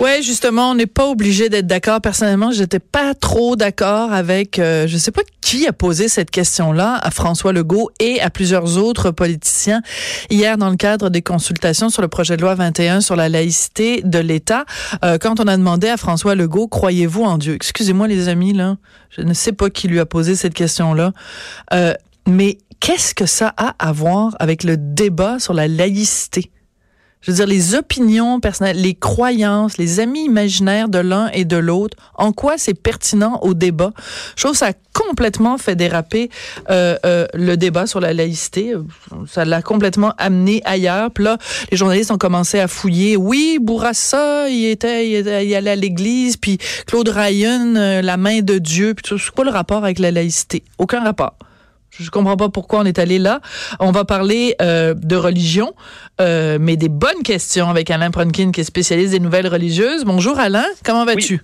Ouais, justement, on n'est pas obligé d'être d'accord. Personnellement, j'étais pas trop d'accord avec, euh, je sais pas qui a posé cette question-là à François Legault et à plusieurs autres politiciens hier dans le cadre des consultations sur le projet de loi 21 sur la laïcité de l'État. Euh, quand on a demandé à François Legault, croyez-vous en Dieu? Excusez-moi les amis là, je ne sais pas qui lui a posé cette question-là, euh, mais qu'est-ce que ça a à voir avec le débat sur la laïcité? Je veux dire, les opinions personnelles, les croyances, les amis imaginaires de l'un et de l'autre, en quoi c'est pertinent au débat? Je trouve que ça a complètement fait déraper euh, euh, le débat sur la laïcité. Ça l'a complètement amené ailleurs. Puis là, les journalistes ont commencé à fouiller. Oui, Bourassa, il était, il, était, allait à l'église. Puis Claude Ryan, euh, la main de Dieu. Puis c'est quoi le rapport avec la laïcité? Aucun rapport. Je comprends pas pourquoi on est allé là. On va parler euh, de religion, euh, mais des bonnes questions avec Alain Pronkin, qui est spécialiste des nouvelles religieuses. Bonjour Alain, comment vas-tu?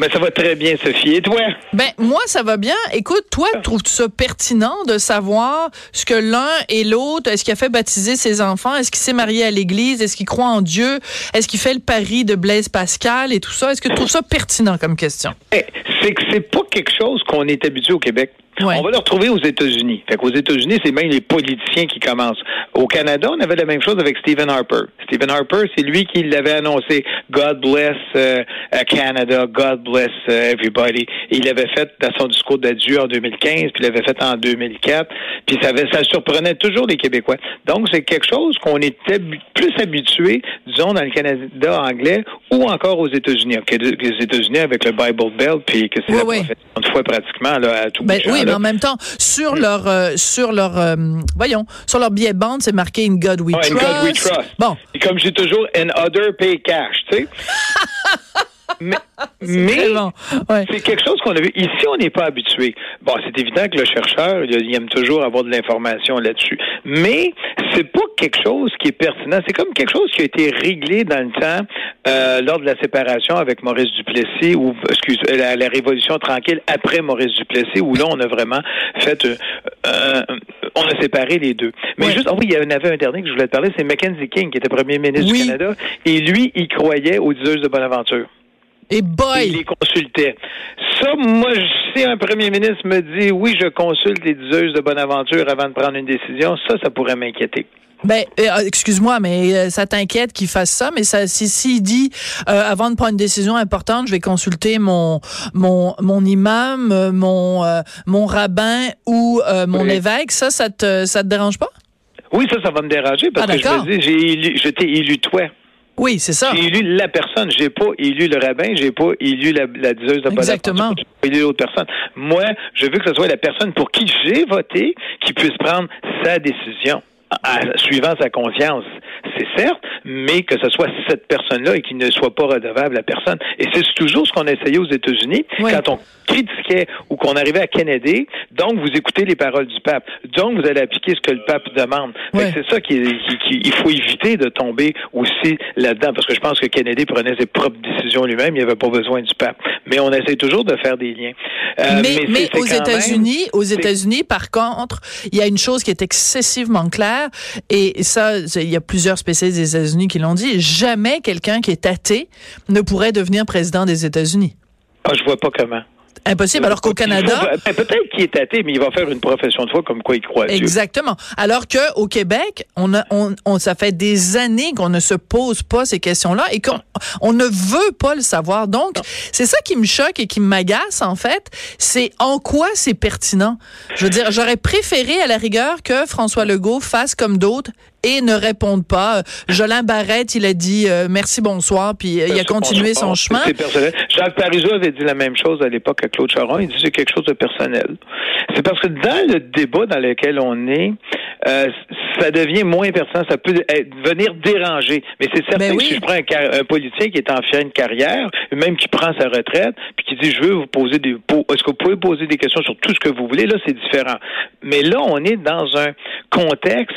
Ben, ça va très bien, Sophie. Et toi? Ben, moi, ça va bien. Écoute, toi, trouves-tu ça pertinent de savoir ce que l'un et l'autre, est-ce qu'il a fait baptiser ses enfants? Est-ce qu'il s'est marié à l'église? Est-ce qu'il croit en Dieu? Est-ce qu'il fait le pari de Blaise Pascal et tout ça? Est-ce que tu trouves ça pertinent comme question? Eh, c'est que c'est pas quelque chose qu'on est habitué au Québec. Ouais. On va le retrouver aux États-Unis. Fait qu'aux États-Unis, c'est même les politiciens qui commencent. Au Canada, on avait la même chose avec Stephen Harper. Stephen Harper, c'est lui qui l'avait annoncé. God bless uh, Canada, God bless uh, everybody. Il l'avait fait dans son discours d'adieu en 2015, puis il l'avait fait en 2004. Puis ça, avait, ça surprenait toujours les Québécois. Donc, c'est quelque chose qu'on était plus habitué, disons, dans le Canada anglais ou encore aux États-Unis. Les États-Unis avec le Bible Belt, puis que c'est oui, la oui. une fois pratiquement là, à tout ben, oui, mais en même temps, sur leur, euh, sur leur, euh, voyons, sur leur billet de bande, c'est marqué In God We oh, Trust. In God We Trust. Bon. Et comme j'ai toujours, In Other Pay Cash, tu sais. mais mais bon. ouais. c'est quelque chose qu'on a vu. Ici, on n'est pas habitué. Bon, c'est évident que le chercheur, il aime toujours avoir de l'information là-dessus. Mais c'est pas quelque chose qui est pertinent. C'est comme quelque chose qui a été réglé dans le temps euh, lors de la séparation avec Maurice Duplessis ou excuse la, la, Révolution tranquille après Maurice Duplessis où là on a vraiment fait euh, euh, on a séparé les deux. Mais Ouais. juste ah oui, il y en avait un dernier que je voulais te parler, c'est Mackenzie King qui était premier ministre Oui. du Canada et lui, il croyait aux diseuses de Bonaventure. Et Et boy! il les consultait. Ça, moi, si un premier ministre me dit oui, je consulte les diseuses de Bonaventure avant de prendre une décision, ça, ça pourrait m'inquiéter. Ben, euh, excuse-moi, mais euh, ça t'inquiète qu'il fasse ça, mais ça, si s'il dit euh, avant de prendre une décision importante, je vais consulter mon mon mon imam, mon euh, mon rabbin ou euh, mon Oui. évêque, ça, ça te ça te dérange pas? Oui, ça, ça va me déranger parce Ah, que je me dis, j'ai élu, je t'ai élu toi. Oui, c'est ça. J'ai élu la personne. J'ai pas élu le rabbin. J'ai pas élu la, la diseuse de Exactement. J'ai pas élu l'autre personne. Moi, je veux que ce soit la personne pour qui j'ai voté qui puisse prendre sa décision. À- suivant sa conscience, c'est certes, mais que ce soit cette personne-là et qu'il ne soit pas redevable à personne. Et c'est toujours ce qu'on a essayé aux États-Unis Oui. quand on critiquait ou qu'on arrivait à Kennedy. Donc, vous écoutez les paroles du pape. Donc, vous allez appliquer ce que le pape demande. Ouais. C'est ça qu'il qui, qui- il faut éviter de tomber aussi là-dedans, parce que je pense que Kennedy prenait ses propres décisions lui-même. Il n'y avait pas besoin du pape. Mais on essaie toujours de faire des liens. Euh, mais, mais, c'est aux États-Unis, aux États-Unis, par contre, il y a une chose qui est excessivement claire, et ça, il y a plusieurs spécialistes des États-Unis qui l'ont dit. Jamais quelqu'un qui est athée ne pourrait devenir président des États-Unis. Ah, je vois pas comment. Impossible. Alors qu'au Canada, ben, peut-être qu'il est athée, mais il va faire une profession de foi comme quoi il croit à Dieu. Exactement. Alors que au Québec, on a, on, on- ça fait des années qu'on ne se pose pas ces questions-là et qu'on on ne veut pas le savoir. Donc, c'est ça qui me choque et qui m'agace en fait. C'est en quoi c'est pertinent? Je veux dire, j'aurais préféré à la rigueur que François Legault fasse comme d'autres et ne réponde pas. Euh, Jolin Barrette, il a dit euh, merci, bonsoir, puis euh, il a continué son chemin. C'est personnel. Jacques Parizeau avait dit la même chose à l'époque à Claude Charon. Il dit c'est quelque chose de personnel. C'est parce que dans le débat dans lequel on est, euh, ça devient moins pertinent. Ça peut être- venir déranger. Mais c'est certain Ben oui. que si je prends un, politicien qui est en fin de carrière, même qui prend sa retraite, puis qui dit je veux vous poser des est-ce que vous pouvez poser des questions sur tout ce que vous voulez, là c'est différent. Mais là on est dans un contexte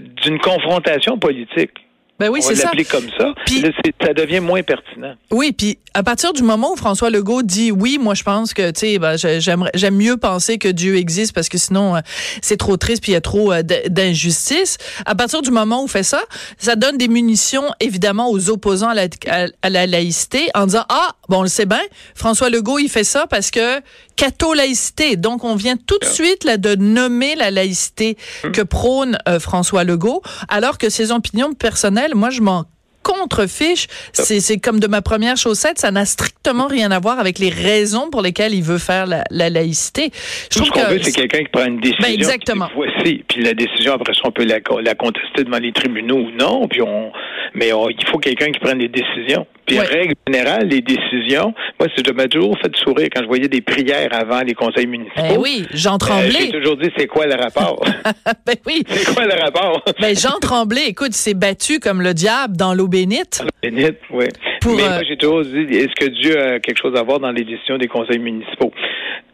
d'une confrontation politique. Ben oui, c'est ça. comme ça. Puis, ça devient moins pertinent. Oui, puis à partir du moment où François Legault dit oui, moi je pense que tu sais, ben, j'aime mieux penser que Dieu existe parce que sinon euh, c'est trop triste puis il y a trop euh, d'injustice. À partir du moment où on fait ça, ça donne des munitions évidemment aux opposants à la, à, la laïcité en disant ah bon on le sait bien, François Legault il fait ça parce que catho-laïcité. Donc on vient tout de suite là de nommer la laïcité hum. que prône euh, François Legault, alors que ses opinions personnelles, moi je m'en contrefiche. C'est comme de ma première chaussette. Ça n'a strictement rien à voir avec les raisons pour lesquelles il veut faire la, laïcité. Je Tout ce qu'on veut, c'est quelqu'un qui prend une décision. Ben exactement. Voici. Puis la décision, après ça, on peut la, la contester devant les tribunaux ou non. Puis on, mais il faut quelqu'un qui prenne des décisions. Puis, règle générale, les décisions, moi, je m'a toujours fait sourire quand je voyais des prières avant les conseils municipaux. Ben oui, Jean euh, Tremblay. J'ai toujours dit, c'est quoi le rapport? ben oui. C'est quoi le rapport? ben, Jean Tremblay, écoute, s'est battu comme le diable dans l'eau bénite. L'eau bénite, oui. mais moi, euh, j'ai toujours dit, est-ce que Dieu a quelque chose à voir dans les décisions des conseils municipaux?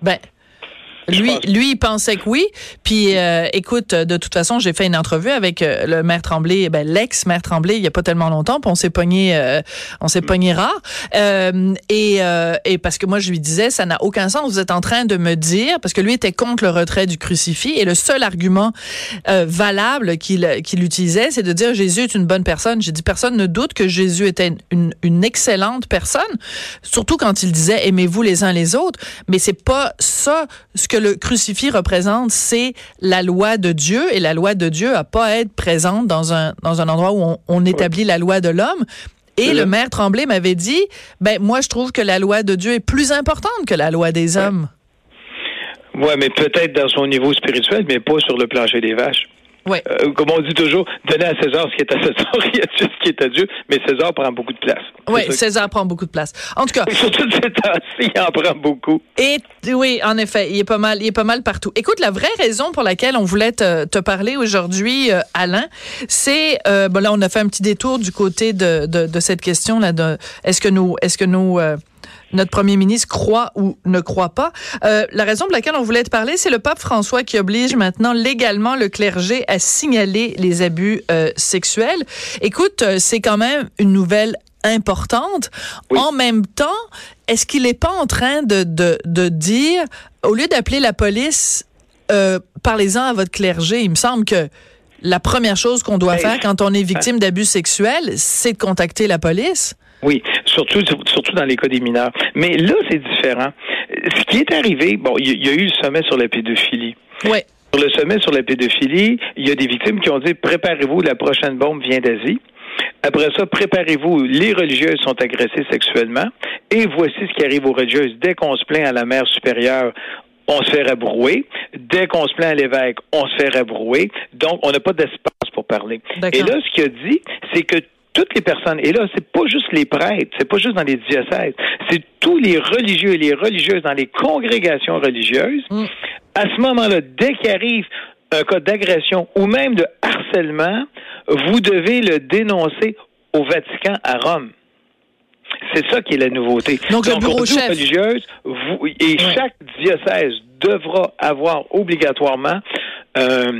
Ben, lui, lui, il pensait que oui. Puis, euh, écoute, de toute façon, j'ai fait une entrevue avec euh, le maire Tremblay, ben, l'ex-maire Tremblay, il y a pas tellement longtemps. Puis on s'est pogné, euh, on s'est pogné rare. et, et parce que moi, je lui disais, ça n'a aucun sens. Vous êtes en train de me dire, parce que lui était contre le retrait du crucifix, et le seul argument valable qu'il qu'il utilisait, c'est de dire Jésus est une bonne personne. J'ai dit, personne ne doute que Jésus était une, une excellente personne, surtout quand il disait aimez-vous les uns les autres. Mais c'est pas ça ce que le crucifix représente, c'est la loi de Dieu et la loi de Dieu a pas à être présente dans un dans un endroit où on, établit la loi de l'homme. Et le maire Tremblay m'avait dit, ben moi je trouve que la loi de Dieu est plus importante que la loi des hommes. Oui, mais peut-être dans son niveau spirituel, mais pas sur le plancher des vaches. Euh, comme on dit toujours, donner à César ce qui est à César, il y a ce qui est à Dieu, mais César prend beaucoup de place. Oui, César prend beaucoup de place. En tout cas. Surtout ces temps il en prend beaucoup. Et oui, en effet, il est pas mal, il est pas mal partout. Écoute, la vraie raison pour laquelle on voulait te, parler aujourd'hui, euh, Alain, c'est euh, bon là, on a fait un petit détour du côté de, de, cette question là de est-ce que nous, est-ce que nous notre premier ministre croit ou ne croit pas. Euh, la raison pour laquelle on voulait te parler, c'est le pape François qui oblige maintenant légalement le clergé à signaler les abus euh, sexuels. Écoute, euh, c'est quand même une nouvelle importante. En même temps, est-ce qu'il n'est pas en train de, de, de dire, au lieu d'appeler la police, euh, parlez-en à votre clergé. Il me semble que la première chose qu'on doit faire quand on est victime d'abus sexuels, c'est de contacter la police. Oui, surtout surtout dans les cas des mineurs. Mais là, c'est différent. Ce qui est arrivé, bon, il y, a eu le sommet sur la pédophilie. Oui. Sur le sommet sur la pédophilie, il y a des victimes qui ont dit préparez-vous, la prochaine bombe vient d'Asie. Après ça, préparez-vous, les religieuses sont agressées sexuellement. Et voici ce qui arrive aux religieuses. Dès qu'on se plaint à la mère supérieure, on se fait rabrouer. Dès qu'on se plaint à l'évêque, on se fait rabrouer. Donc, on n'a pas d'espace pour parler. Et là, ce qu'il a dit, c'est que toutes les personnes, et là, c'est pas juste les prêtres, c'est pas juste dans les diocèses, c'est tous les religieux et les religieuses dans les congrégations religieuses. Mm. À ce moment-là, dès qu'il arrive un cas d'agression ou même de harcèlement, vous devez le dénoncer au Vatican à Rome. C'est ça qui est la nouveauté. Donc, le bureau chef. religieuse, vous, et chaque diocèse devra avoir obligatoirement euh,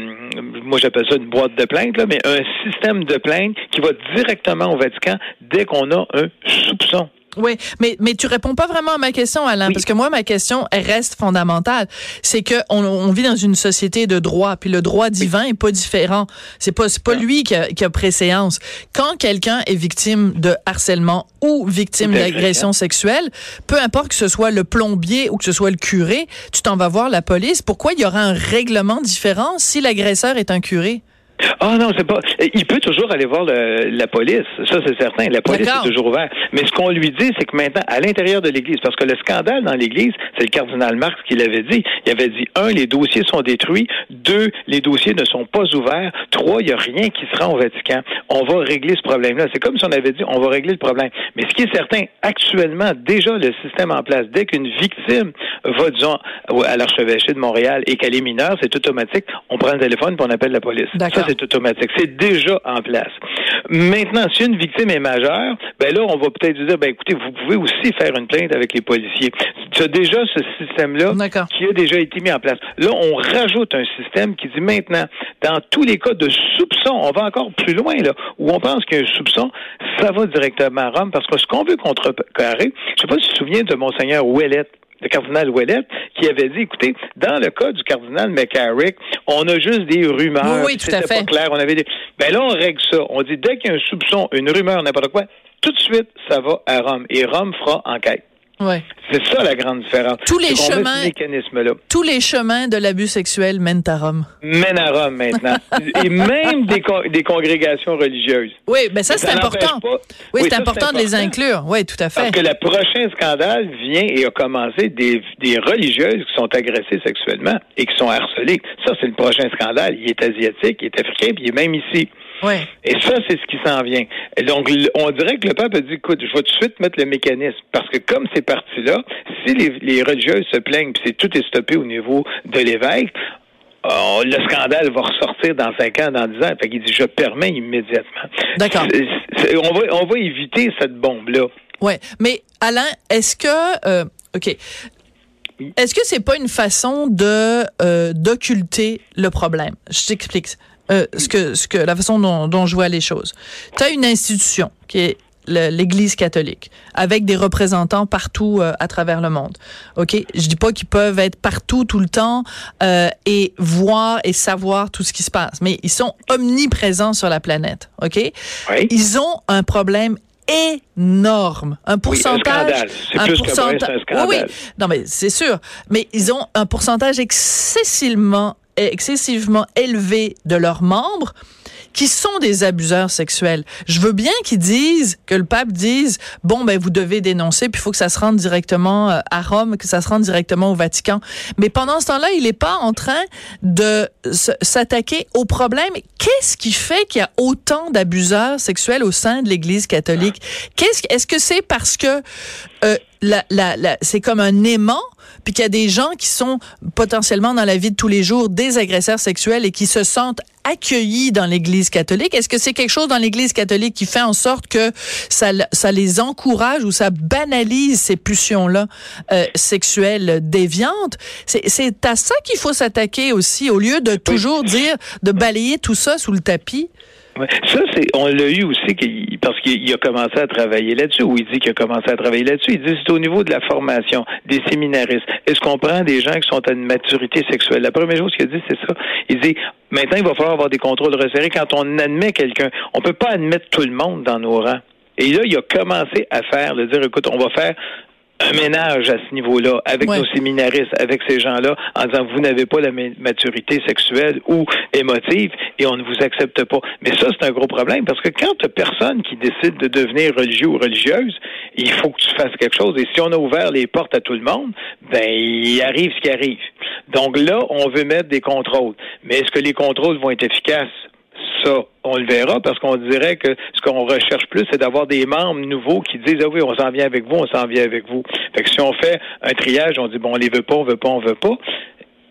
moi j'appelle ça une boîte de plainte, là, mais un système de plainte qui va directement au Vatican dès qu'on a un soupçon. Oui, mais mais tu réponds pas vraiment à ma question, Alain, parce que moi ma question elle reste fondamentale. C'est que on, vit dans une société de droit, puis le droit divin est pas différent. C'est pas c'est pas lui qui a, qui a préséance. Quand quelqu'un est victime de harcèlement ou victime d'agression sexuelle, peu importe que ce soit le plombier ou que ce soit le curé, tu t'en vas voir la police. Pourquoi il y aura un règlement différent si l'agresseur est un curé? Ah non, c'est pas. Il peut toujours aller voir la police, ça c'est certain. La police est toujours ouverte. Mais ce qu'on lui dit, c'est que maintenant, à l'intérieur de l'Église, parce que le scandale dans l'Église, c'est le cardinal Marx qui l'avait dit. Il avait dit un, les dossiers sont détruits. Deux, les dossiers ne sont pas ouverts. Trois, il n'y a rien qui se rend au Vatican. On va régler ce problème-là. C'est comme si on avait dit, on va régler le problème. Mais ce qui est certain, actuellement, déjà le système en place, dès qu'une victime va, disons, à l'archevêché de Montréal et qu'elle est mineure, c'est automatique. On prend le téléphone et on appelle la police c'est automatique. C'est déjà en place. Maintenant, si une victime est majeure, ben là, on va peut-être dire, ben écoutez, vous pouvez aussi faire une plainte avec les policiers. Tu as déjà ce système-là qui a déjà été mis en place. Là, on rajoute un système qui dit maintenant, dans tous les cas de soupçon, on va encore plus loin, là, où on pense qu'il y a un soupçon, ça va directement à Rome, parce que ce qu'on veut contrecarrer, je sais pas si tu te souviens de Monseigneur Ouellette, le cardinal Ouellet, qui avait dit, écoutez, dans le cas du cardinal McCarrick, on a juste des rumeurs. Oui, oui tout à fait. pas clair. On avait des... Ben là, on règle ça. On dit, dès qu'il y a un soupçon, une rumeur, n'importe quoi, tout de suite, ça va à Rome. Et Rome fera enquête. Ouais. C'est ça la grande différence. Tous les chemins, tous les chemins de l'abus sexuel mènent à Rome. Mènent à Rome maintenant, et même des, des, congrégations religieuses. Oui, mais ben ça, c'est important. Oui, c'est important, de les inclure. Oui, tout à fait. Parce que le prochain scandale vient et a commencé des, des religieuses qui sont agressées sexuellement et qui sont harcelées. Ça, c'est le prochain scandale. Il est asiatique, il est africain, puis il est même ici. Ouais. Et ça, c'est ce qui s'en vient. donc, on dirait que le pape a dit, écoute, je vais tout de suite mettre le mécanisme. Parce que comme c'est parti là, si les, les religieuses se plaignent, puis c'est tout est stoppé au niveau de l'évêque, euh, le scandale va ressortir dans cinq ans, dans dix ans. Fait qu'il dit, je permets immédiatement. D'accord. On va, on va éviter cette bombe-là. Oui, mais Alain, est-ce que... Euh, OK. Est-ce que c'est pas une façon de euh, d'occulter le problème? Je t'explique. Euh, ce que, ce que, la façon dont, dont je vois les choses. Tu as une institution qui est l'Église catholique, avec des représentants partout euh, à travers le monde. Ok, je dis pas qu'ils peuvent être partout tout le temps euh, et voir et savoir tout ce qui se passe, mais ils sont omniprésents sur la planète. Ok, oui. ils ont un problème énorme, un pourcentage, oui, un, un pourcentage, oui, oui, non mais c'est sûr, mais ils ont un pourcentage excessivement excessivement élevé de leurs membres qui sont des abuseurs sexuels. Je veux bien qu'ils disent, que le pape dise, bon, ben, vous devez dénoncer, puis il faut que ça se rende directement euh, à Rome, que ça se rende directement au Vatican. Mais pendant ce temps-là, il n'est pas en train de s'attaquer au problème. Qu'est-ce qui fait qu'il y a autant d'abuseurs sexuels au sein de l'Église catholique? Qu'est-ce, est-ce que c'est parce que euh, la, la, la, c'est comme un aimant puis qu'il y a des gens qui sont potentiellement dans la vie de tous les jours des agresseurs sexuels et qui se sentent accueillis dans l'Église catholique. Est-ce que c'est quelque chose dans l'Église catholique qui fait en sorte que ça, ça les encourage ou ça banalise ces pulsions-là euh, sexuelles déviantes? C'est à ça qu'il faut s'attaquer aussi, au lieu de toujours dire de balayer tout ça sous le tapis. Ça, c'est, on l'a eu aussi parce qu'il a commencé à travailler là-dessus, ou il dit qu'il a commencé à travailler là-dessus. Il dit c'est au niveau de la formation des séminaristes. Est-ce qu'on prend des gens qui sont à une maturité sexuelle? La première chose qu'il a dit, c'est ça. Il dit maintenant, il va falloir avoir des contrôles resserrés quand on admet quelqu'un. On peut pas admettre tout le monde dans nos rangs. Et là, il a commencé à faire, de dire, écoute, on va faire un ménage à ce niveau-là avec nos séminaristes, avec ces gens-là, en disant vous n'avez pas la maturité sexuelle ou émotive et on ne vous accepte pas. Mais ça, c'est un gros problème parce que quand tu personne qui décide de devenir religieux ou religieuse, il faut que tu fasses quelque chose. Et si on a ouvert les portes à tout le monde, ben il arrive ce qui arrive. Donc là, on veut mettre des contrôles. Mais est-ce que les contrôles vont être efficaces? Ça, on le verra parce qu'on dirait que ce qu'on recherche plus, c'est d'avoir des membres nouveaux qui disent Ah oui, on s'en vient avec vous, on s'en vient avec vous. Fait que si on fait un triage, on dit bon, on les veut pas, on veut pas, on veut pas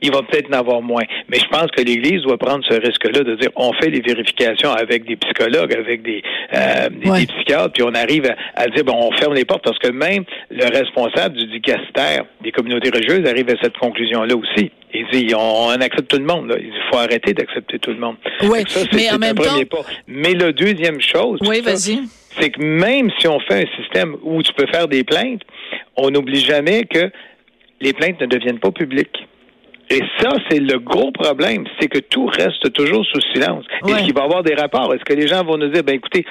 il va peut-être en avoir moins. Mais je pense que l'Église doit prendre ce risque-là de dire on fait les vérifications avec des psychologues, avec des, euh, des, psychiatres, puis on arrive à, dire bon, on ferme les portes parce que même le responsable du dicastère des communautés religieuses arrive à cette conclusion-là aussi. Il dit on, accepte tout le monde. Là. Il faut arrêter d'accepter tout le monde. Oui, mais en même temps. Pas. Mais la deuxième chose, oui, vas-y. c'est que même si on fait un système où tu peux faire des plaintes, on n'oublie jamais que les plaintes ne deviennent pas publiques. Et ça, c'est le gros problème, c'est que tout reste toujours sous silence. Est-ce qu'il va y avoir des rapports? Est-ce que les gens vont nous dire, ben écoutez,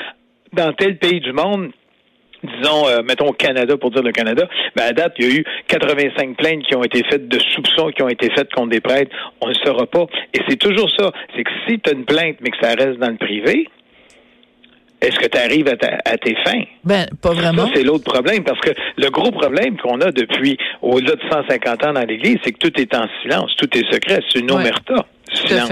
dans tel pays du monde, disons, euh, mettons au Canada, pour dire le Canada, ben à date, il y a eu 85 plaintes qui ont été faites de soupçons qui ont été faites contre des prêtres. On ne le saura pas. Et c'est toujours ça. C'est que si tu as une plainte, mais que ça reste dans le privé, est-ce que tu arrives à, tes fins? Ben, pas vraiment. Ça, c'est l'autre problème, parce que le gros problème qu'on a depuis au-delà de 150 ans dans l'Église, c'est que tout est en silence, tout est secret, c'est une omerta. Silence.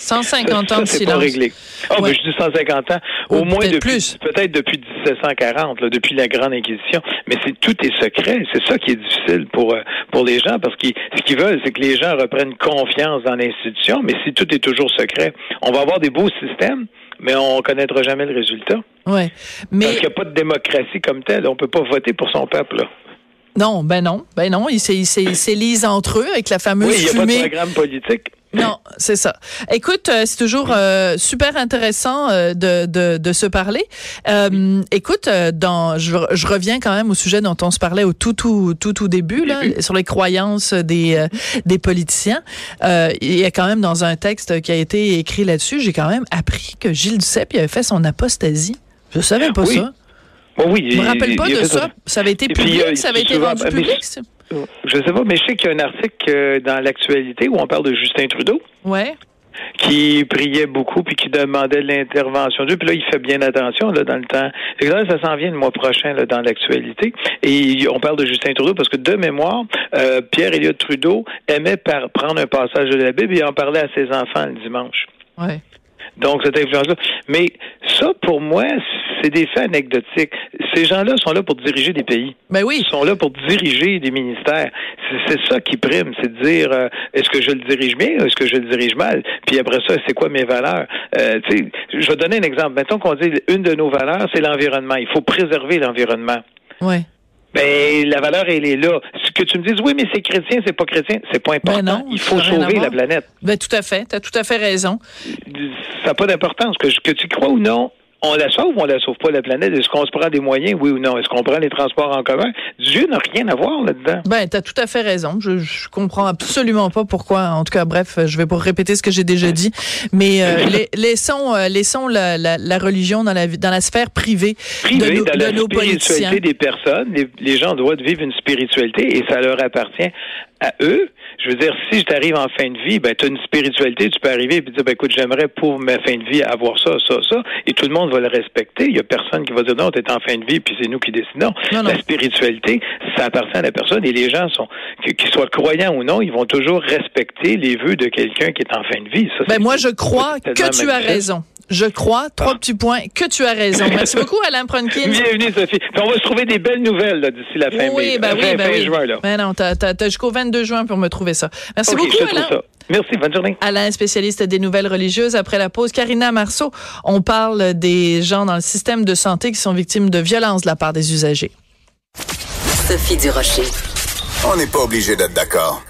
150 ans de silence. pas réglé. Oh, mais je dis 150 ans. Au moins depuis, plus. peut-être depuis 1740, là, depuis la Grande Inquisition. Mais c'est tout est secret. C'est ça qui est difficile pour euh, pour les gens parce que ce qu'ils veulent, c'est que les gens reprennent confiance dans l'institution. Mais si tout est toujours secret, on va avoir des beaux systèmes, mais on connaîtra jamais le résultat. Ouais. Mais parce qu'il n'y a pas de démocratie comme telle. On peut pas voter pour son peuple. Là. Non, ben non, ben non, ils s'élisent entre eux avec la fameuse oui, il y a pas de programme politique. Non, c'est ça. Écoute, euh, c'est toujours euh, super intéressant euh, de, de, de, se parler. écoute, dans, je, je, reviens quand même au sujet dont on se parlait au tout tout tout tout début là, sur les croyances des des politiciens. il y a quand même dans un texte qui a été écrit là-dessus, j'ai quand même appris que Gilles Duceppe avait fait son apostasie. Je savais pas ça. oui, je me rappelle pas de ça. Ça avait été public, ça avait été rendu public. Je sais pas, mais je sais qu'il y a un article euh, dans l'actualité où on parle de Justin Trudeau. Ouais qui priait beaucoup puis qui demandait l'intervention d'eux. Puis là, il fait bien attention là, dans le temps. Là, ça s'en vient le mois prochain là, dans l'actualité. Et on parle de Justin Trudeau parce que de mémoire, euh, Pierre Elliott Trudeau aimait par prendre un passage de la Bible et en parler à ses enfants le dimanche. Ouais. Donc, cette influence-là. Mais ça, pour moi, c'est des faits anecdotiques. Ces gens-là sont là pour diriger des pays. Ben oui. Ils sont là pour diriger des ministères. C'est ça qui prime, c'est de dire euh, est-ce que je le dirige bien ou est-ce que je le dirige mal? Puis après ça, c'est quoi mes valeurs? Euh, je vais donner un exemple. Mettons qu'on dit une de nos valeurs, c'est l'environnement. Il faut préserver l'environnement. Ouais. Ben, la valeur, elle est là. Ce que tu me dises, oui, mais c'est chrétien, c'est pas chrétien, c'est pas important. Ben non, Il faut sauver la planète. Ben, tout à fait. Tu as tout à fait raison. Ça n'a pas d'importance. Que, que tu crois ou non, on la sauve ou on la sauve pas la planète? Est-ce qu'on se prend des moyens, oui ou non? Est-ce qu'on prend les transports en commun? Dieu n'a rien à voir là-dedans. Ben, tu as tout à fait raison. Je, je comprends absolument pas pourquoi. En tout cas, bref, je vais pas répéter ce que j'ai déjà dit. Mais euh, laissons, euh, laissons la, la, la, religion dans la, dans la sphère privée, privée de, dans la nos spiritualité des personnes. Les, les gens doivent vivre une spiritualité et ça leur appartient à eux. Je veux dire, si je t'arrive en fin de vie, ben, tu as une spiritualité, tu peux arriver et dire, ben, écoute, j'aimerais pour ma fin de vie avoir ça, ça, ça, et tout le monde va le respecter. Il y a personne qui va dire, non, tu es en fin de vie, puis c'est nous qui décidons. La spiritualité, ça appartient à la personne, et les gens sont, qu'ils soient croyants ou non, ils vont toujours respecter les vœux de quelqu'un qui est en fin de vie. ben, moi, je crois que tu as raison. Je crois, trois ah. petits points, que tu as raison. Merci beaucoup, Alain Pronkin. Bienvenue, Sophie. on va se trouver des belles nouvelles d'ici la fin, oui, ben oui, ben oui. juin. Là. Ben non, t'as, jusqu'au 22 juin pour me trouver ça. Merci beaucoup, Alain. Merci, bonne journée. Alain, spécialiste des nouvelles religieuses. Après la pause, Karina Marceau, on parle des gens dans le système de santé qui sont victimes de violences de la part des usagers. Sophie Durocher. On n'est pas obligé d'être d'accord.